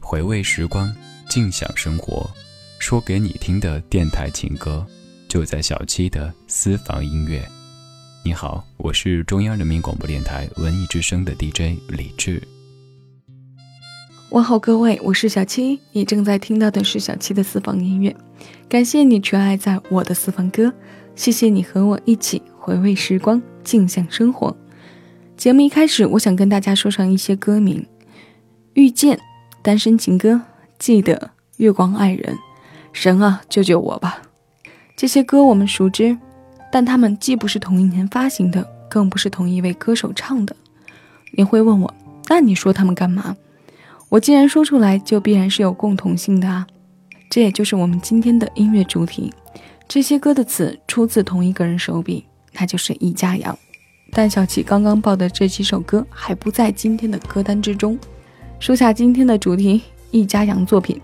回味时光，静享生活，说给你听的电台情歌，就在小七的私房音乐。你好，我是中央人民广播电台文艺之声的 DJ 李志。问候各位，我是小七，你正在听到的是小七的私房音乐。感谢你全爱在我的私房歌，谢谢你和我一起回味时光，静享生活。节目一开始，我想跟大家说上一些歌名：遇见。单身情歌，记得月光爱人，神啊救救我吧！这些歌我们熟知，但他们既不是同一年发行的，更不是同一位歌手唱的。你会问我，那你说他们干嘛？我既然说出来，就必然是有共同性的啊！这也就是我们今天的音乐主题。这些歌的词出自同一个人手笔，那就是易家扬。但小七刚刚报的这几首歌还不在今天的歌单之中。说下今天的主题，易家扬作品。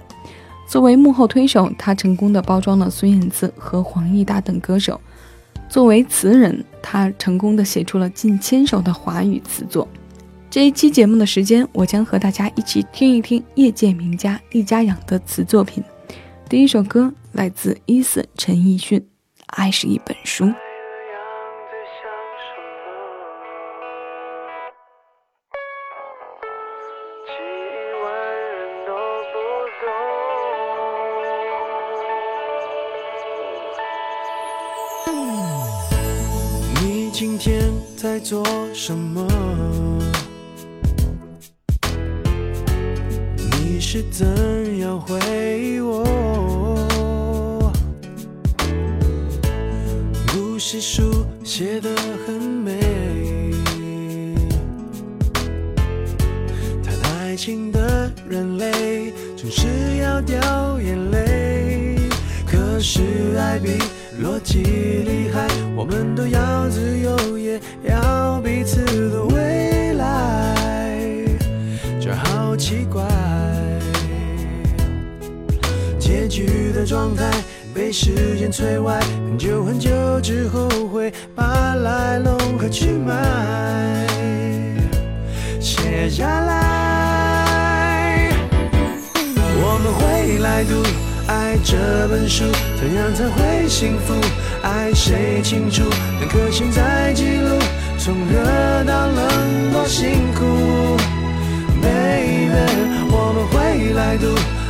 作为幕后推手，他成功的包装了孙燕姿和黄义达等歌手；作为词人，他成功的写出了近千首的华语词作。这一期节目的时间，我将和大家一起听一听业界名家易家扬的词作品。第一首歌来自伊森陈奕迅，《爱是一本书》。做什么？你是怎样回忆我？故事书写得很美，谈爱情的人类总是要掉眼泪，可是爱比逻辑厉害，我们都要自由。也要彼此的未来，这好奇怪。结局的状态被时间摧毁，很久很久之后会把来龙和去脉写下来。我们会来读爱这本书，怎样才会幸福？爱谁清楚？两颗心在记录，从热到冷多辛苦。Baby，我们会来读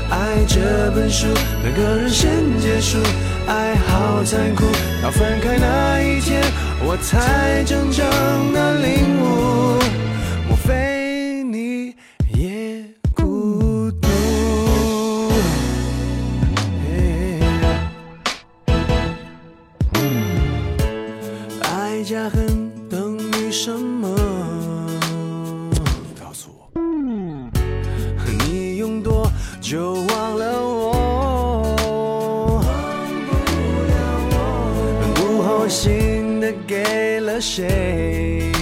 爱这本书，两个人先结束，爱好残酷，到分开那一天，我才真正的领悟。谁？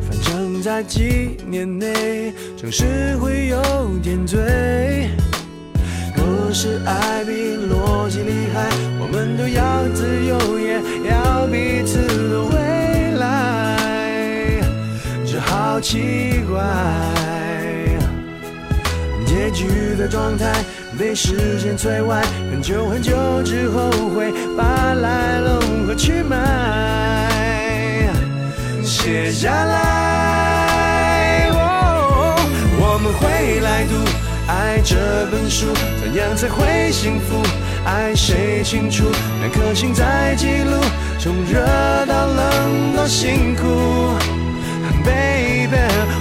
反正，在几年内总是会有点醉，若是爱比逻辑厉害，我们都要自由，也要彼此的未来。这好奇怪，结局的状态被时间摧毁，很久很久之后会把来龙和去脉写下来。我们会来读爱这本书，怎样才会幸福？爱谁清楚？两颗心在记录，从热到冷多辛苦。Baby，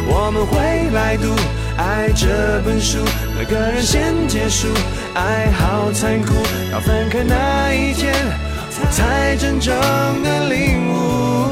我们会来读爱这本书，每个人先结束，爱好残酷，到分开那一天，我才真正的领悟。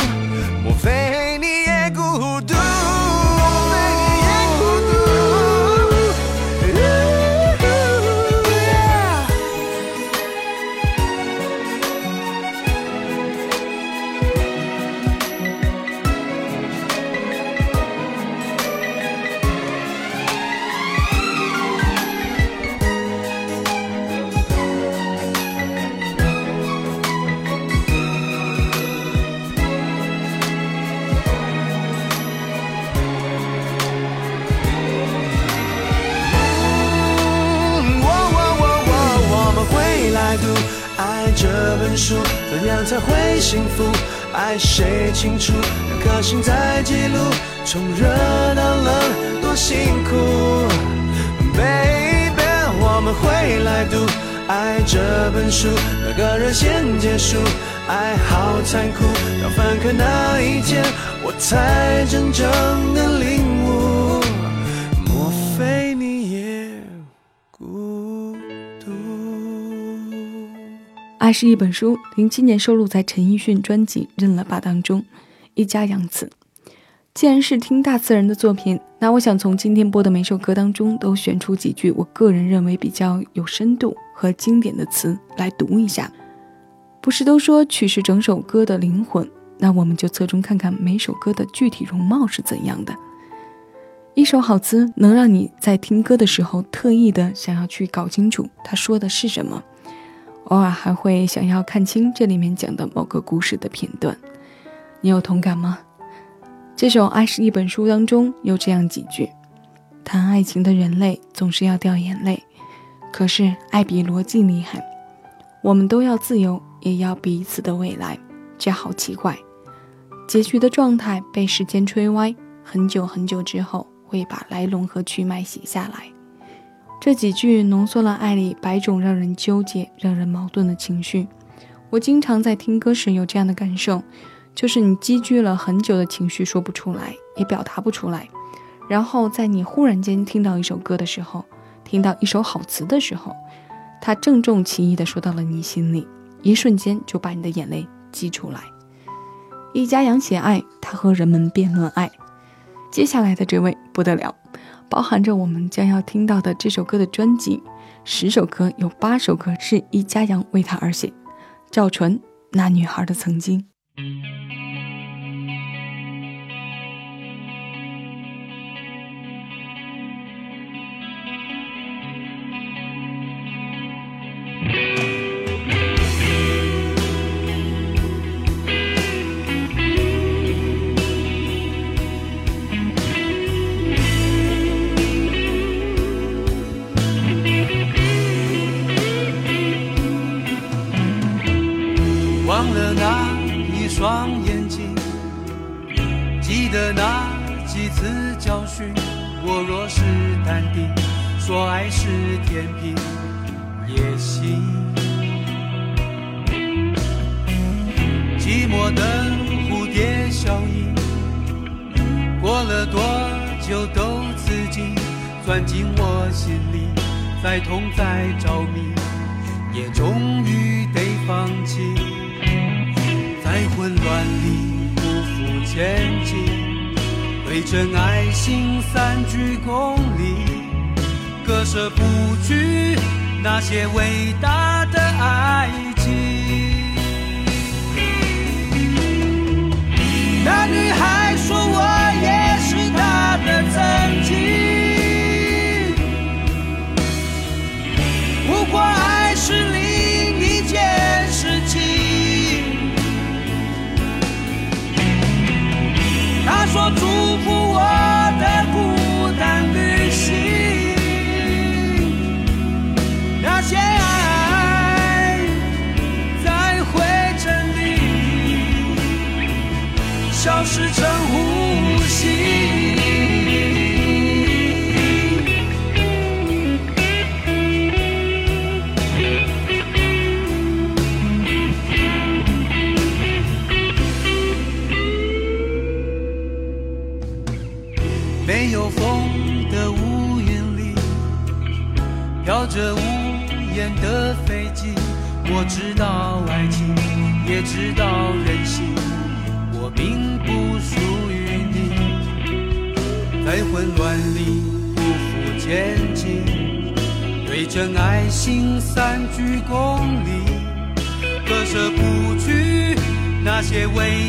才会幸福？爱谁清楚？两颗心在记录，从热到冷，多辛苦。Baby，我们会来读爱这本书，哪个人先结束？爱好残酷，到分开那一天，我才真正的领悟。爱是一本书，零七年收录在陈奕迅专辑《认了吧》当中。一家养词。既然是听大词人的作品，那我想从今天播的每首歌当中都选出几句我个人认为比较有深度和经典的词来读一下。不是都说曲是整首歌的灵魂，那我们就侧重看看每首歌的具体容貌是怎样的。一首好词能让你在听歌的时候特意的想要去搞清楚他说的是什么，偶尔还会想要看清这里面讲的某个故事的片段。你有同感吗？这首《爱是一本书》当中有这样几句：谈爱情的人类总是要掉眼泪，可是爱比逻辑厉害。我们都要自由，也要彼此的未来，这好奇怪。结局的状态被时间吹歪，很久很久之后会把来龙和去脉写下来。这几句浓缩了爱里百种让人纠结、让人矛盾的情绪。我经常在听歌时有这样的感受。就是你积聚了很久的情绪说不出来，也表达不出来，然后在你忽然间听到一首歌的时候，听到一首好词的时候，它郑重其意地说到了你心里，一瞬间就把你的眼泪激出来。一家养写爱，他和人们辩论爱。接下来的这位不得了，包含着我们将要听到的这首歌的专辑，十首歌有八首歌是一家阳为他而写。赵纯，那女孩的曾经。天平，也行。寂寞的蝴蝶效应，过了多久都刺激，钻进我心里，再痛再着迷，也终于得放弃，在混乱里匍匐前进。对真爱心三鞠躬礼，割舍不去那些伟大的爱情。那女孩说我也是她的曾经，不过爱是是真那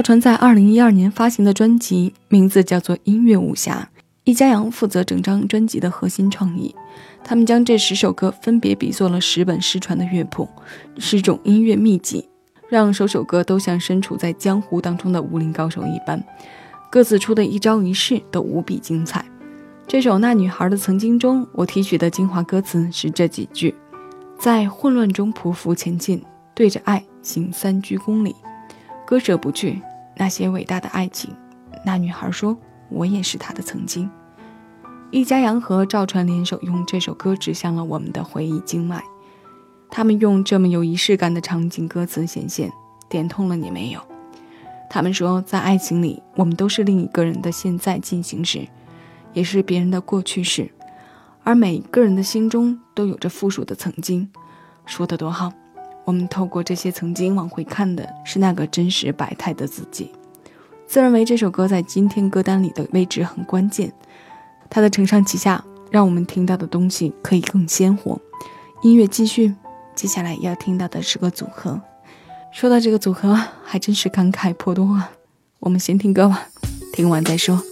赵传在二零一二年发行的专辑名字叫做《音乐武侠》，易家扬负责整张专辑的核心创意。他们将这十首歌分别比作了十本失传的乐谱，十种音乐秘籍，让首首歌都像身处在江湖当中的武林高手一般，各自出的一招一式都无比精彩。这首《那女孩的曾经》中，我提取的精华歌词是这几句：在混乱中匍匐前进，对着爱行三鞠躬礼。割舍不去那些伟大的爱情，那女孩说：“我也是她的曾经。”易家扬和赵传联手用这首歌指向了我们的回忆经脉，他们用这么有仪式感的场景歌词显现，点痛了你没有？他们说，在爱情里，我们都是另一个人的现在进行时，也是别人的过去式，而每个人的心中都有着附属的曾经，说的多好。我们透过这些曾经往回看的是那个真实百态的自己。自认为这首歌在今天歌单里的位置很关键，它的承上启下，让我们听到的东西可以更鲜活。音乐继续，接下来要听到的是个组合。说到这个组合，还真是感慨颇多啊。我们先听歌吧，听完再说。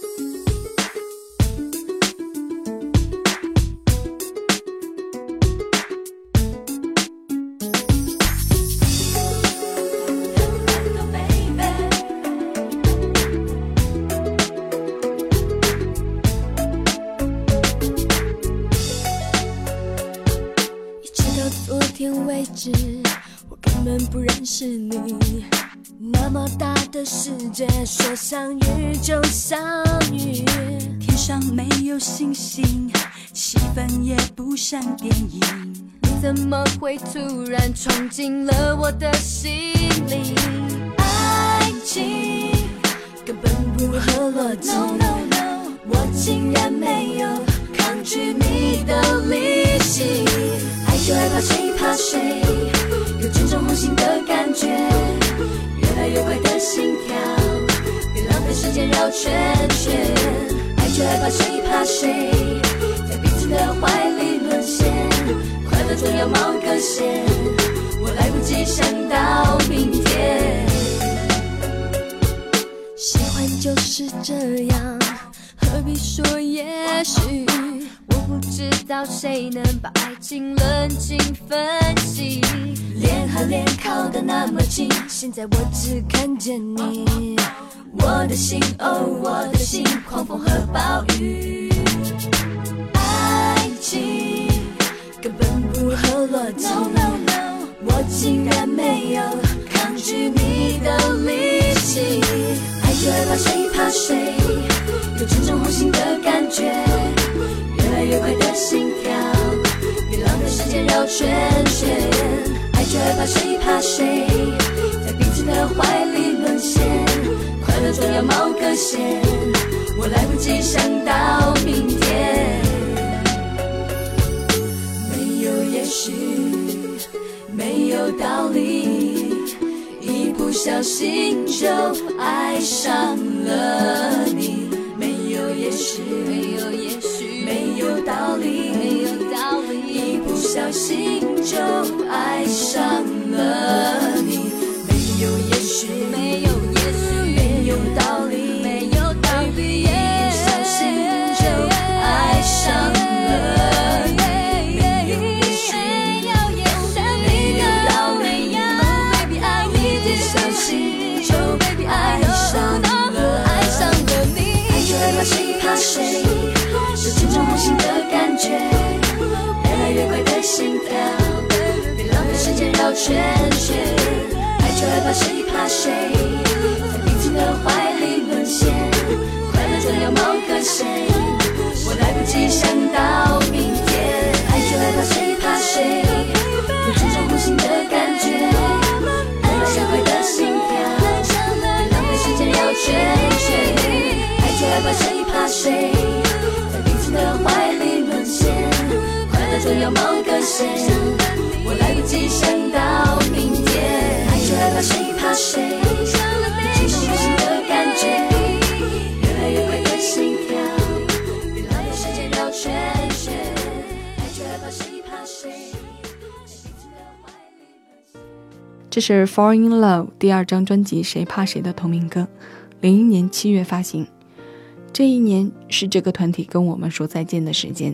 说相遇就相遇，天上没有星星，气氛也不像电影。你怎么会突然闯进了我的心里？爱情根本不合逻辑，no, no, no,，我竟然没有抗拒你的力气。爱就爱怕谁怕谁，有这种红心的感觉，越快的心跳。别浪费时间绕圈圈，爱就爱怕谁怕谁，在彼此的怀里沦陷，快乐总要冒个险，我来不及想到明天。喜欢就是这样，何必说也许？不知道谁能把爱情冷静分析，脸和脸靠得那么近，现在我只看见你。我的心，哦，我的心，狂风和暴雨，爱情根本不合逻辑。我竟然没有抗拒你的力气，爱就爱怕谁怕谁，有这种红心的感觉，越来越快的心跳，别浪费时间绕圈圈。爱就爱怕谁怕谁，在彼此的怀里沦陷。快乐总要冒个险，我来不及想到明天。没有也许，没有道理，一不小心就爱上了你。没有也许，没有也许，没有道理，没有道理，一不小心就爱上了你。没有也许，没有。心跳，别浪费时间绕圈圈。爱就爱吧，谁怕谁？在彼此的怀里沦陷。快乐就要某个谁？我来不及想到明天。爱就爱吧，谁怕谁？有这种呼吸的感觉。爱了就会的心跳，别浪费时间绕圈圈。爱就爱吧，谁怕谁？快乐总有某个线，我来不及想到明天。爱就害怕谁怕谁，激动无心的感觉，越来越快的心跳，比浪费时间绕圈圈。爱就害怕谁怕谁，在彼此的怀里沦陷。这是《Fall in Love》第二张专辑《谁怕谁》的同名歌，零一年七月发行。这一年是这个团体跟我们说再见的时间。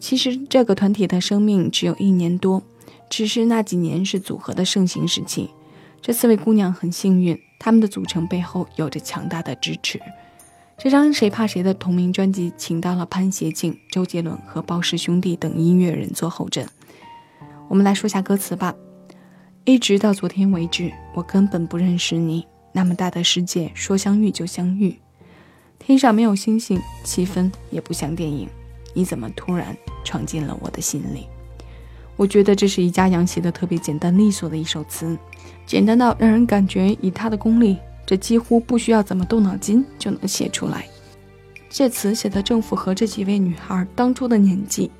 其实这个团体的生命只有一年多，只是那几年是组合的盛行时期。这四位姑娘很幸运，她们的组成背后有着强大的支持。这张《谁怕谁》的同名专辑，请到了潘协庆、周杰伦和包氏兄弟等音乐人做后阵。我们来说下歌词吧。一直到昨天为止，我根本不认识你。那么大的世界，说相遇就相遇。天上没有星星，气氛也不像电影。你怎么突然闯进了我的心里？我觉得这是一家扬写的特别简单利索的一首词，简单到让人感觉以他的功力，这几乎不需要怎么动脑筋就能写出来。这词写的正符合这几位女孩当初的年纪，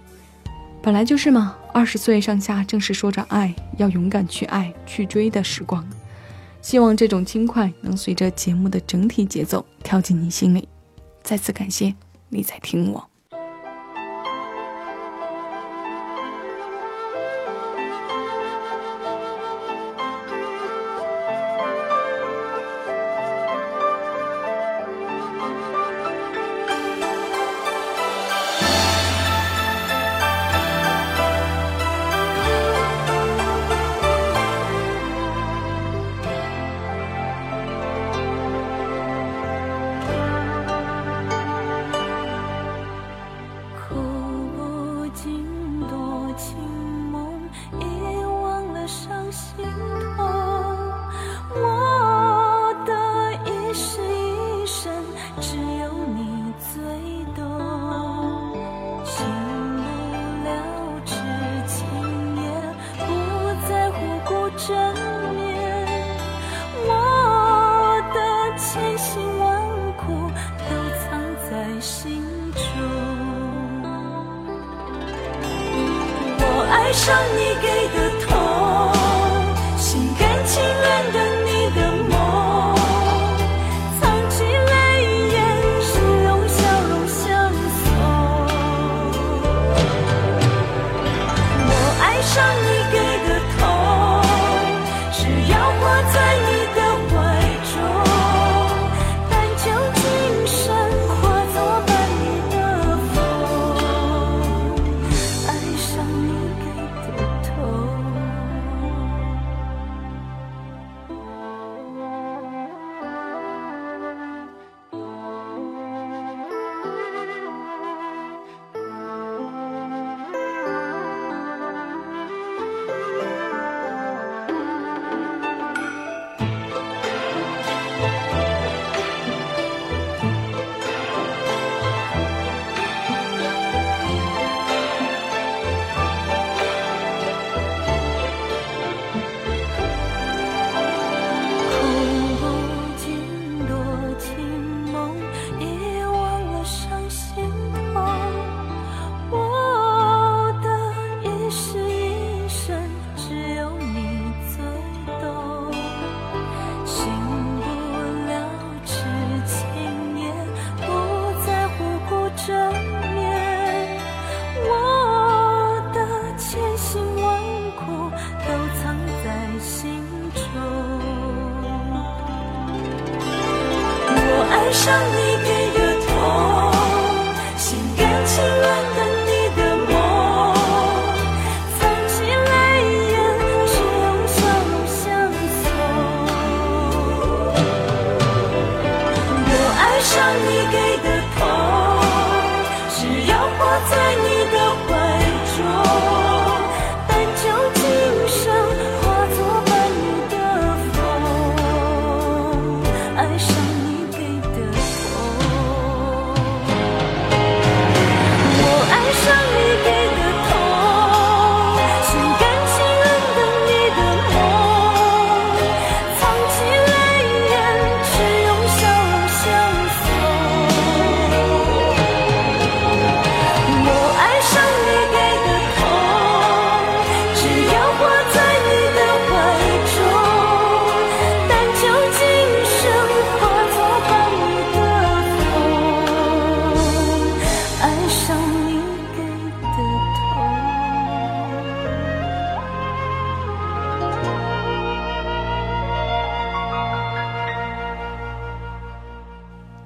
本来就是嘛，二十岁上下正是说着爱，要勇敢去爱、去追的时光。希望这种轻快能随着节目的整体节奏跳进你心里。再次感谢你在听我。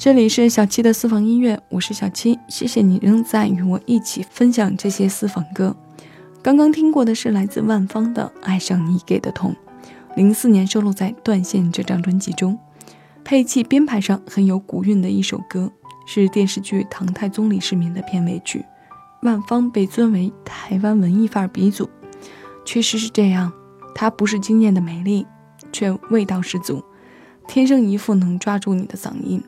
这里是小七的私房音乐，我是小七，谢谢你仍在与我一起分享这些私房歌。刚刚听过的是来自万芳的《爱上你给的痛》，零四年收录在《断线》这张专辑中，配器编排上很有古韵的一首歌，是电视剧《唐太宗李世民》的片尾曲。万芳被尊为台湾文艺范儿鼻祖，确实是这样。她不是惊艳的美丽，却味道十足，天生一副能抓住你的嗓音。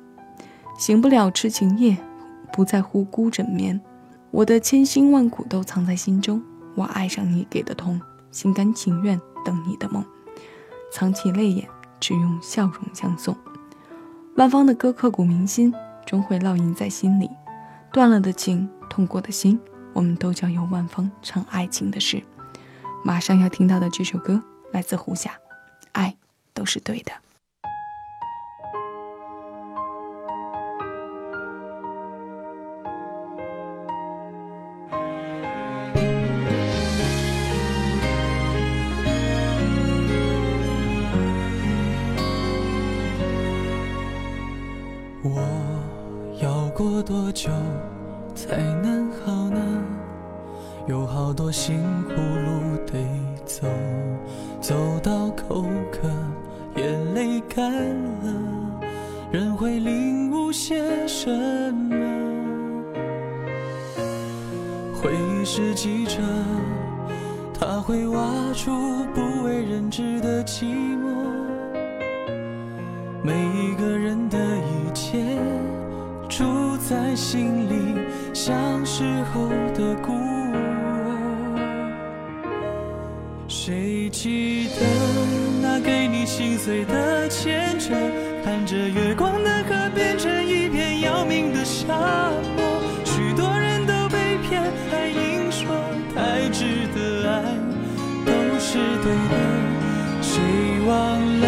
醒不了痴情夜，不在乎孤枕眠。我的千辛万苦都藏在心中，我爱上你给的痛，心甘情愿等你的梦。藏起泪眼，只用笑容相送。万芳的歌刻骨铭心，终会烙印在心里。断了的情，痛过的心，我们都将由万芳唱爱情的事。马上要听到的这首歌来自胡夏，《爱都是对的》。有好多辛苦路得走，走到口渴，眼泪干了，人会领悟些什么？回忆是记者，他会挖出不为人知的寂寞。每一个人的一切住在心里，像时候的孤记得那给你心碎的牵扯？看着月光的河变成一片要命的沙漠，许多人都被骗，还硬说太值得爱都是对的。谁忘了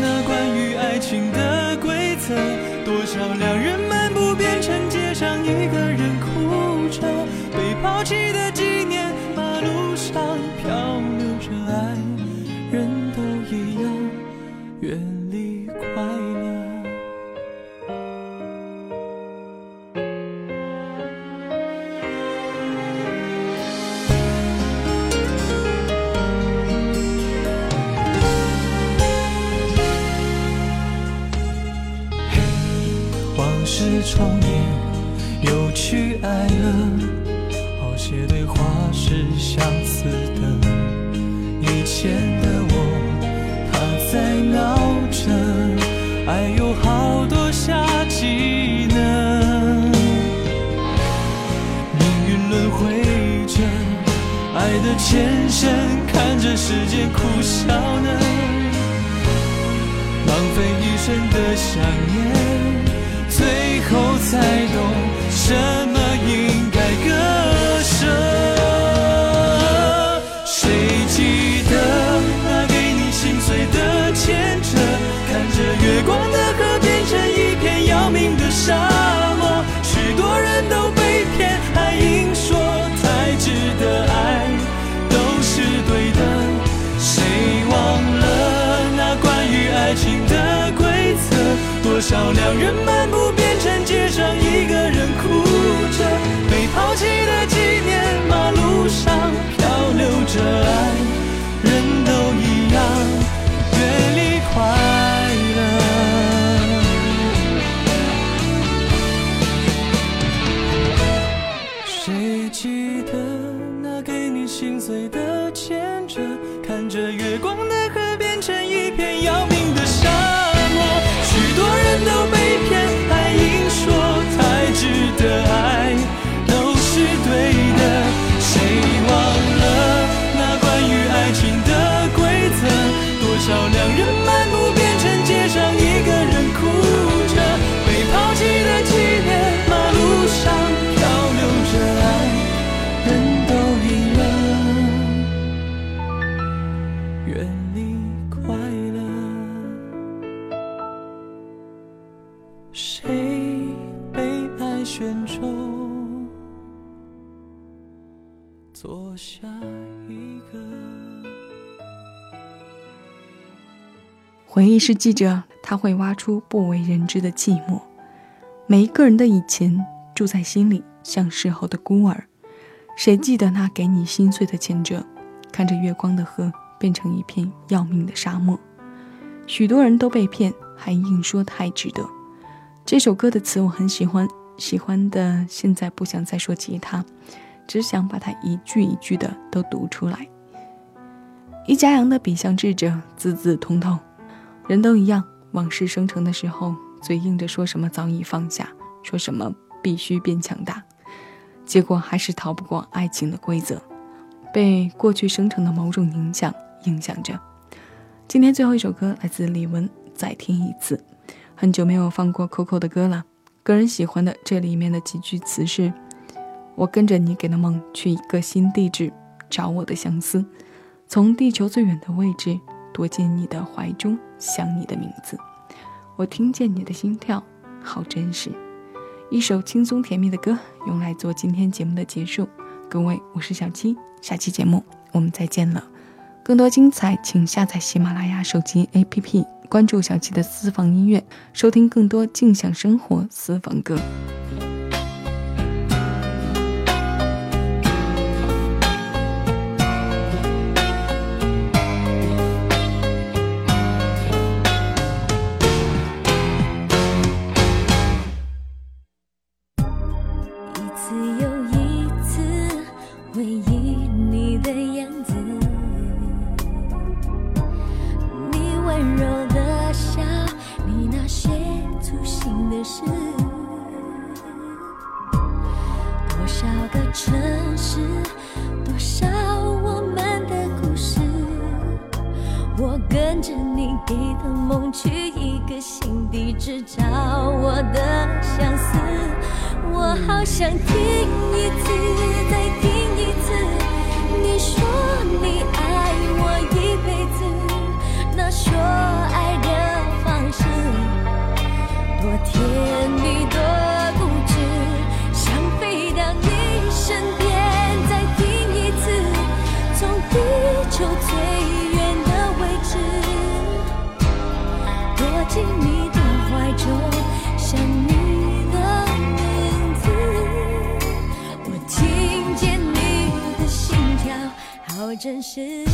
那关于爱情的规则？多少两人漫步变成街上一个人哭着，被抛弃让人漫步是记者，他会挖出不为人知的寂寞。每一个人的以前住在心里，像事后的孤儿。谁记得那给你心碎的前者？看着月光的河变成一片要命的沙漠。许多人都被骗，还硬说太值得。这首歌的词我很喜欢，喜欢的现在不想再说其他，只想把它一句一句的都读出来。一家羊的笔像智者，字字通透。人都一样，往事生成的时候，嘴硬着说什么早已放下，说什么必须变强大，结果还是逃不过爱情的规则，被过去生成的某种影响影响着。今天最后一首歌来自李玟，再听一次。很久没有放过 Coco 的歌了，个人喜欢的这里面的几句词是：我跟着你给的梦去一个新地址，找我的相思。从地球最远的位置躲进你的怀中，想你的名字。我听见你的心跳，好真实。一首轻松甜蜜的歌，用来做今天节目的结束。各位，我是小七，下期节目我们再见了。更多精彩，请下载喜马拉雅手机 APP，关注小七的私房音乐，收听更多静享生活私房歌。真实。